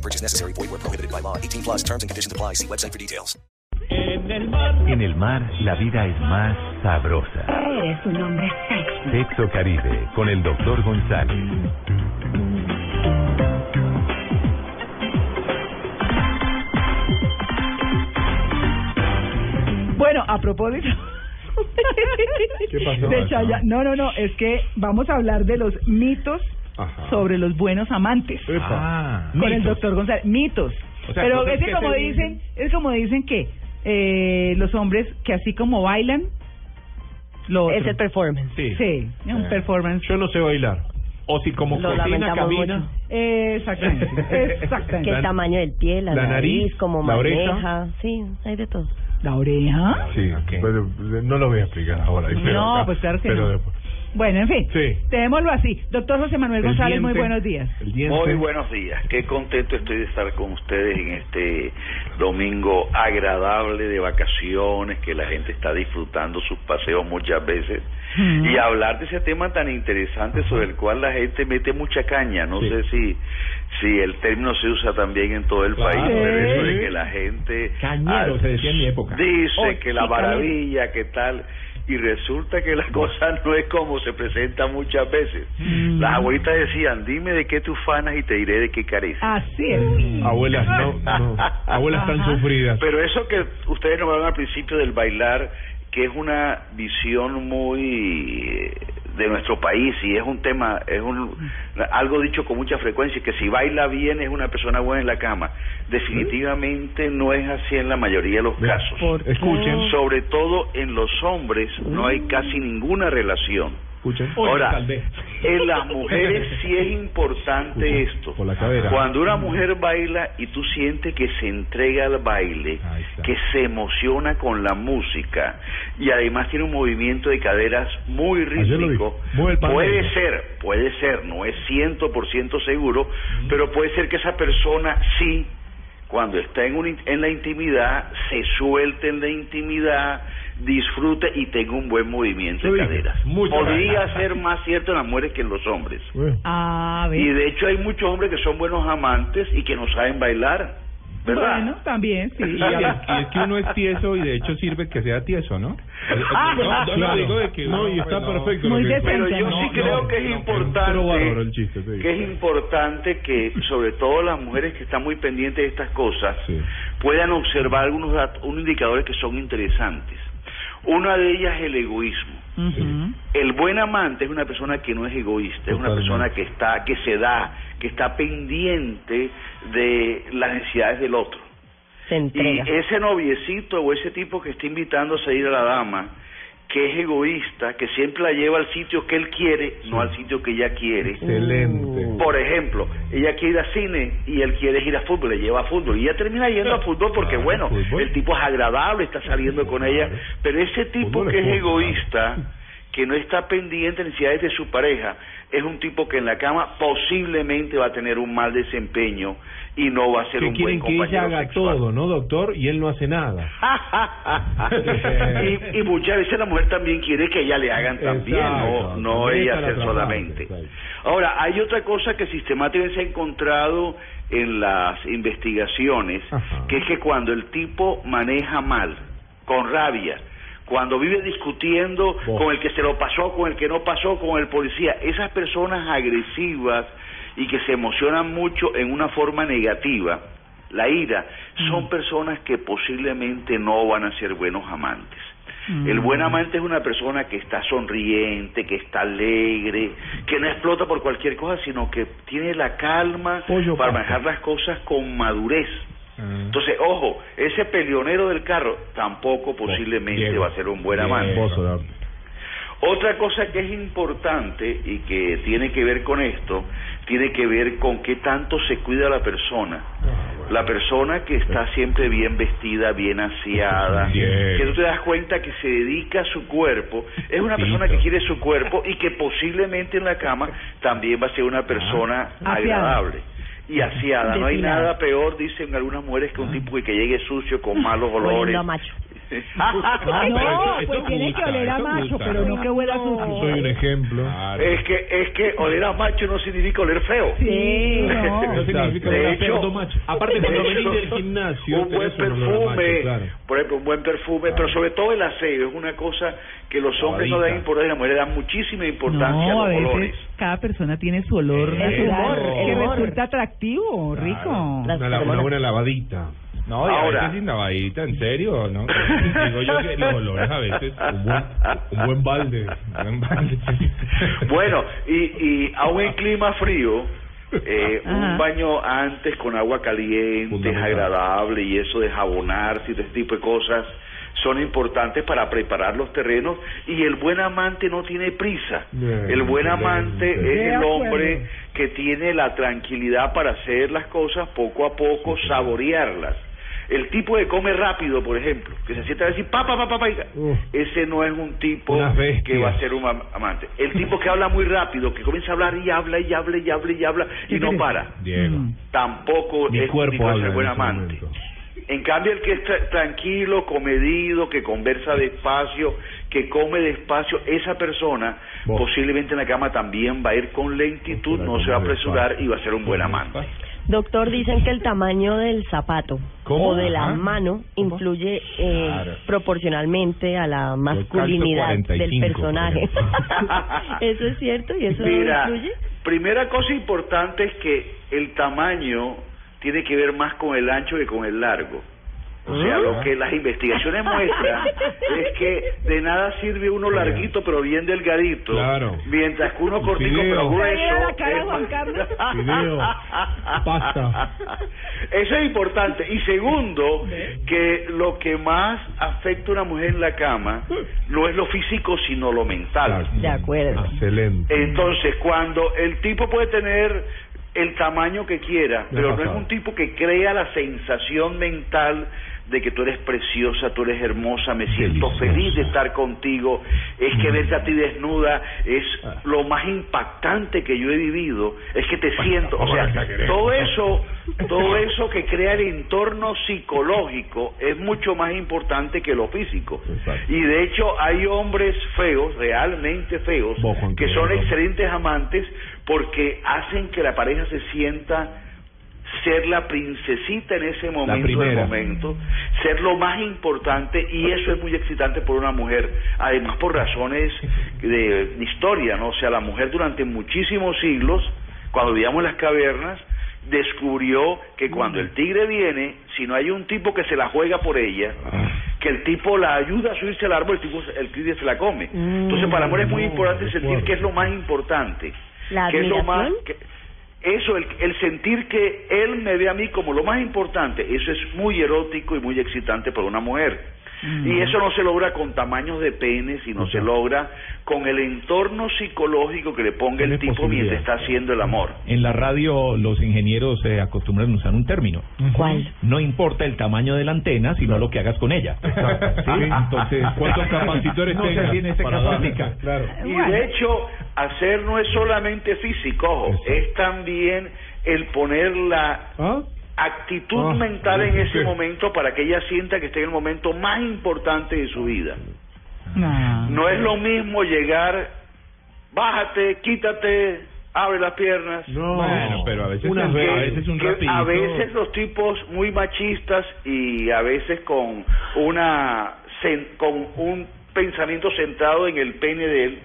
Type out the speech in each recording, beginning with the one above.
No purchase necessary. Void where prohibited by law. 18 plus terms and conditions apply. See website for details. En el mar. En el mar, la vida es más sabrosa. Eres un hombre sexy. Sexo Caribe, con el doctor González. Bueno, a propósito. ¿Qué pasó? de Chaya- No, no, no, es que vamos a hablar de los mitos Ajá. sobre los buenos amantes. Epa. Con el Mitos. doctor González. Mitos. O sea, Pero es que como se dicen, es como dicen que eh, los hombres que así como bailan, lo otro. Es el performance. Sí. Sí, es un Eh, performance. Yo no sé bailar. O si como Lo cocina, camina. Eh, exactamente, exactamente. El La- tamaño del pie, la, la nariz, nariz, como la oreja. maneja. Sí, hay de todo. La oreja. Sí, pero no lo voy a explicar ahora. pero No, acá- pues claro que pero no. después. Bueno, en fin, Sí. démoslo así. Doctor José Manuel El González, muy diente. buenos días. Muy buenos días, qué contento estoy de estar con ustedes en este domingo agradable de vacaciones, que la gente está disfrutando sus paseos muchas veces Mm. y hablar de ese tema tan interesante sobre el cual la gente mete mucha caña, no Sí. sé si si el término se usa también en todo el Claro. país, pero eso de que la gente Cañero, ah, se decía en mi época. dice Oh, que la maravilla, que tal y resulta que la cosa no es como se presenta muchas veces. Mm. Las abuelitas decían, dime de qué tú fanas y te diré de qué careces. Así es. Abuelas, no, no. Abuelas tan sufridas. Pero eso que ustedes nombraron al principio del bailar, que es una visión muy eh, de nuestro país y es un tema, es un algo dicho con mucha frecuencia, que si baila bien es una persona buena en la cama. Definitivamente no es así en la mayoría de los casos. Escuchen, Sobre todo en los hombres no hay casi ninguna relación. escuchen. Ahora. En las mujeres sí es importante Escucha, esto. por la cadera. Cuando una mujer baila y tú sientes que se entrega al baile, que se emociona con la música y además tiene un movimiento de caderas muy rítmico, puede ser, puede ser, no es ciento por ciento seguro, pero puede ser que esa persona sí cuando está en, un in- en la intimidad, se suelte en la intimidad, disfrute y tenga un buen movimiento de caderas. Podría gracias. ser más cierto en las mujeres que en los hombres. Bueno, A ver. Y de hecho hay muchos hombres que son buenos amantes y que no saben bailar, ¿verdad? Bueno, también, sí. Y, y es que uno es tieso y de hecho sirve que sea tieso, ¿no? Ah, no, no, claro. digo de que No, y está pues, no. perfecto. Muy. Pero yo No, sí no, creo que es importante, que es importante que sobre todo las mujeres que están muy pendientes de estas cosas Sí. puedan observar algunos datos, unos indicadores que son interesantes. Una de ellas es el egoísmo. El buen amante es una persona que no es egoísta, es una persona que está, que se da, que está pendiente de las necesidades del otro. Se. Y ese noviecito o ese tipo que está invitando a salir a la dama, que es egoísta, que siempre la lleva al sitio que él quiere, no al sitio que ella quiere. Excelente. Por ejemplo, ella quiere ir a cine y él quiere ir a fútbol, le lleva a fútbol y ella termina yendo a fútbol porque Claro, bueno, fútbol. el tipo es agradable, está saliendo con ella, pero ese tipo que es egoísta, que no está pendiente de necesidades de su pareja, es un tipo que en la cama posiblemente va a tener un mal desempeño y no va a ser un buen quieren que ella compañero haga sexual. todo, ¿no, doctor? Y él no hace nada. y, y muchas veces la mujer también quiere que ella le hagan también, Exacto. no, ella hacer solamente. exacto. Ahora, hay otra cosa que sistemáticamente se ha encontrado en las investigaciones, Ajá. que es que cuando el tipo maneja mal, con rabia, cuando vive discutiendo con el que se lo pasó, con el que no pasó, con el policía, esas personas agresivas y que se emocionan mucho en una forma negativa, la ira, son personas que posiblemente no van a ser buenos amantes. El buen amante es una persona que está sonriente, que está alegre, que no explota por cualquier cosa, sino que tiene la calma Pollo para manejar las cosas con madurez. Ah. Entonces, ojo, ese peleonero del carro tampoco posiblemente Diego. va a ser un buen amante. Otra cosa que es importante y que tiene que ver con esto, tiene que ver con qué tanto se cuida la persona. La persona que está siempre bien vestida, bien aseada, Bien. que tú te das cuenta que se dedica a su cuerpo, es una persona que quiere su cuerpo y que posiblemente en la cama también va a ser una persona Aseada. agradable y aseada. No hay nada peor, dicen algunas mujeres, que un tipo que llegue sucio con malos olores. A. Ah, pero no, pues tiene que oler a macho, gusta. pero no que huela Yo sucio. soy un ejemplo. Claro. Es que, es que oler a macho no significa oler feo. Sí, no. No significa hecho- cerdo macho. Aparte, cuando De venís del gimnasio, un buen olor a macho, perfume, claro. por ejemplo, un buen perfume, pero sobre todo el aseo es una cosa que los hombres no dan importancia, las mujeres dan muchísima importancia No, a a los veces olores. cada persona tiene su olor humor, el que resulta atractivo, rico. Una, una buena lavadita. No, y a Ahora- veces sin lavadita, ¿en serio? ¿no? Digo yo que los olores a veces... Un buen, un buen balde. Un buen balde. Bueno, y, y aún en clima frío, eh, un baño antes con agua caliente es agradable y eso de jabonarse y de ese tipo de cosas son importantes para preparar los terrenos y el buen amante no tiene prisa. Bien, El buen amante es el hombre que tiene la tranquilidad para hacer las cosas poco a poco, saborearlas. El tipo que come rápido, por ejemplo, que se sienta a decir pa pa pa pa, ese no es un tipo que va a ser un am- amante. El tipo que habla muy rápido, que comienza a hablar y habla y habla y habla y habla y no para, Diego. Mm. tampoco Mi es un cuerpo tipo de ser en buen amante. momento. En cambio, el que es tra- tranquilo, comedido, que conversa despacio, que come despacio, esa persona Vos. posiblemente en la cama también va a ir con lentitud, no se va a apresurar despacio. y va a ser un buen amante. Doctor, dicen que el tamaño del zapato ¿Cómo? o de la Ajá. mano influye eh, Claro. proporcionalmente a la masculinidad del 45, personaje. ¿Eso es cierto y eso Mira, influye? primera cosa importante es que el tamaño tiene que ver más con el ancho que con el largo. O sea, ¿Ah? lo que las investigaciones muestran es que de nada sirve uno larguito pero bien delgadito, Claro. mientras que uno cortico Fideo. pero grueso. La cara, es Juan más- Carlos. Fideo. Pasta. Eso es importante. Y segundo, que lo que más afecta a una mujer en la cama no es lo físico, sino lo mental. De acuerdo. Excelente. Entonces, cuando el tipo puede tener el tamaño que quiera, pero no es un tipo que crea la sensación mental de que tú eres preciosa, tú eres hermosa, me siento Deliciosa. feliz de estar contigo, es que Mm. verte a ti desnuda es Ah. lo más impactante que yo he vivido, es que te siento, o sea, todo eso, todo eso que crea el entorno psicológico es mucho más importante que lo físico. Y de hecho hay hombres feos, realmente feos, que son excelentes amantes porque hacen que la pareja se sienta ser la princesita en ese momento momento, ser lo más importante y eso es muy excitante por una mujer, además por razones de historia, ¿no? O sea, la mujer durante muchísimos siglos, cuando vivíamos en las cavernas, descubrió que cuando el tigre viene, si no hay un tipo que se la juega por ella, que el tipo la ayuda a subirse al árbol, el tipo el tigre se la come. Entonces, para la mujer es muy importante sentir que es lo más importante. La que es lo más que- eso, el, el sentir que él me ve a mí como lo más importante, eso es muy erótico y muy excitante para una mujer. Y eso no se logra con tamaños de pene, sino se logra con el entorno psicológico que le ponga el tipo mientras está haciendo el amor. En la radio los ingenieros se acostumbran a usar un término. ¿Cuál? No importa el tamaño de la antena, sino lo que hagas con ella. ¿Sí? Entonces, ¿Cuántos capacitores no este para. Claro. Y Bueno. de hecho, hacer no es solamente físico, ojo, Exacto. es también el poner la ¿Ah? actitud Ah, mental en ese momento para que ella sienta que está en el momento más importante de su vida. No. No es lo mismo llegar, bájate, quítate, abre las piernas. No. Bueno, pero a veces Una a veces un rapidito. a veces los tipos muy machistas y a veces con una con un pensamiento centrado en el pene de él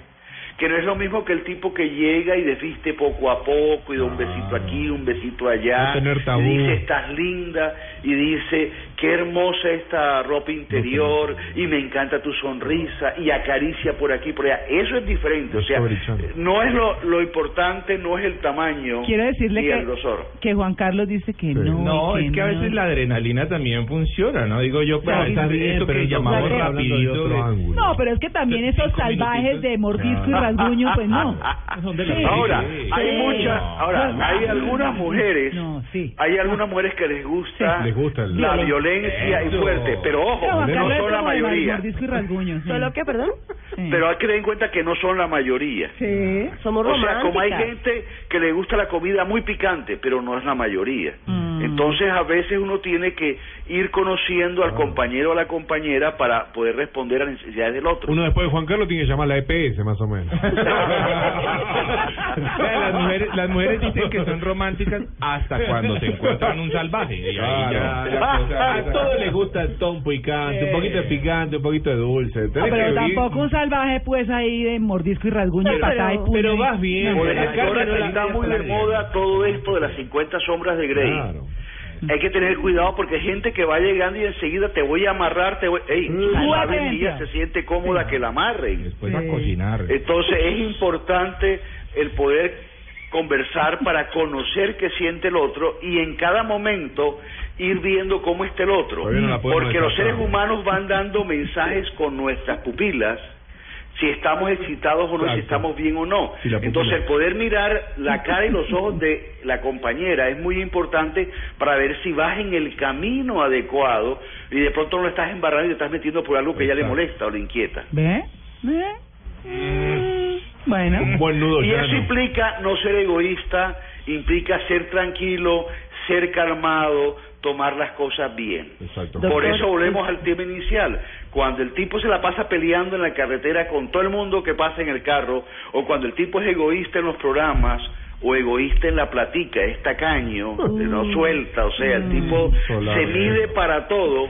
que no es lo mismo que el tipo que llega y desviste poco a poco y da un besito aquí, un besito allá, No tener tabú. y dice estás linda y dice qué hermosa esta ropa interior y me encanta tu sonrisa y acaricia por aquí por allá. Eso es diferente, o sea, no es lo, lo importante, no es el tamaño Quiero decirle ni que, el grosor. que Juan Carlos dice que no. No, es que a veces la adrenalina también funciona, ¿no? Digo yo, Claro, claro, está bien, pero que entonces llamamos rapidito. de-. No, pero es que también esos salvajes minutitos. de mordisco y rasguño, pues no. Son de la Sí. Ahora, Sí. hay Sí. muchas, ahora, No. hay algunas mujeres, No, sí. hay algunas mujeres que les gusta Les gusta el- la violencia y Eso. fuerte, pero ojo, no son la mayoría. Y rasguño. sí. ¿Solo qué, perdón? Sí. Pero hay que tener en cuenta que no son la mayoría. Sí. Somos O sea, como hay gente que le gusta la comida muy picante, pero no es la mayoría. Mm. Entonces, a veces uno tiene que ir conociendo al compañero o a la compañera para poder responder a las necesidades del otro. Uno después de Juan Carlos tiene que llamar a la EPS, más o menos. Las, mujeres, las mujeres dicen que son románticas hasta cuando se encuentran un salvaje. Y ahí ya Claro. cosa A todos les gusta el ton picante, un poquito de picante, un poquito de dulce. Tenés pero tampoco un salvaje, pues, ahí de mordisco y rasguño, No, patada y pero- puño. pero vas bien, No. Por no está muy de moda todo esto de las 50 sombras de Grey. Claro. Hay que tener cuidado porque hay gente que va llegando y enseguida te voy a amarrar, te voy... Ey, Mm. ella se siente cómoda que la amarren. Después a Sí. cocinar. Entonces es importante el poder conversar para conocer qué siente el otro y en cada momento ir viendo cómo está el otro. La Porque los seres humanos van dando mensajes con nuestras pupilas si estamos excitados o no, si Exacto. estamos bien o no. Entonces, el poder mirar la cara y los ojos de la compañera es muy importante para ver si vas en el camino adecuado y de pronto no lo estás embarrando y te estás metiendo por algo que ya le Exacto. molesta o le inquieta. ¿Ve? ¿Ve? Mm, Bueno. Un buen nudo Y eso implica no ser egoísta, implica ser tranquilo, ser calmado, tomar las cosas bien. Exacto. Por Doctor, eso volvemos al tema inicial. Cuando el tipo se la pasa peleando en la carretera con todo el mundo que pasa en el carro, o cuando el tipo es egoísta en los programas, o egoísta en la platica, es tacaño, no suelta, o sea, el tipo Solar, se eh. mide para todo,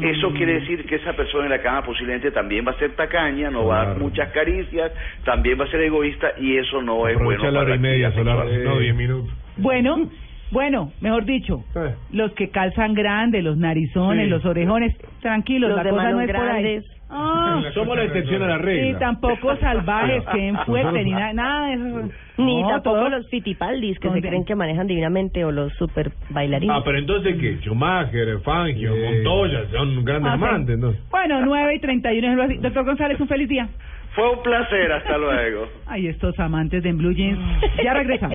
eso quiere decir que esa persona en la cama posiblemente también va a ser tacaña, no va a dar muchas caricias, también va a ser egoísta y eso no es Aprovecha bueno la hora para y media, actividad solar. No, 10 minutos. Bueno, bueno, mejor dicho, Eh. los que calzan grandes, los narizones, Sí. los orejones, tranquilos, Los la cosa no es por ahí. grandes. Ah, Somos la excepción a la y regla. tampoco salvajes, que fuertes, ni nada, nada de eso. Ni No, tampoco todo- los fitipaldis que se creen que manejan divinamente o los super bailarines. Ah, pero entonces, ¿qué? Schumacher, Fangio, Montoya, son grandes Ah, sí. amantes, ¿no? Bueno, 9 y 31 es. Doctor González, un feliz día. Fue un placer, hasta luego. Ay, estos amantes de Blue Jeans. Ya regresa.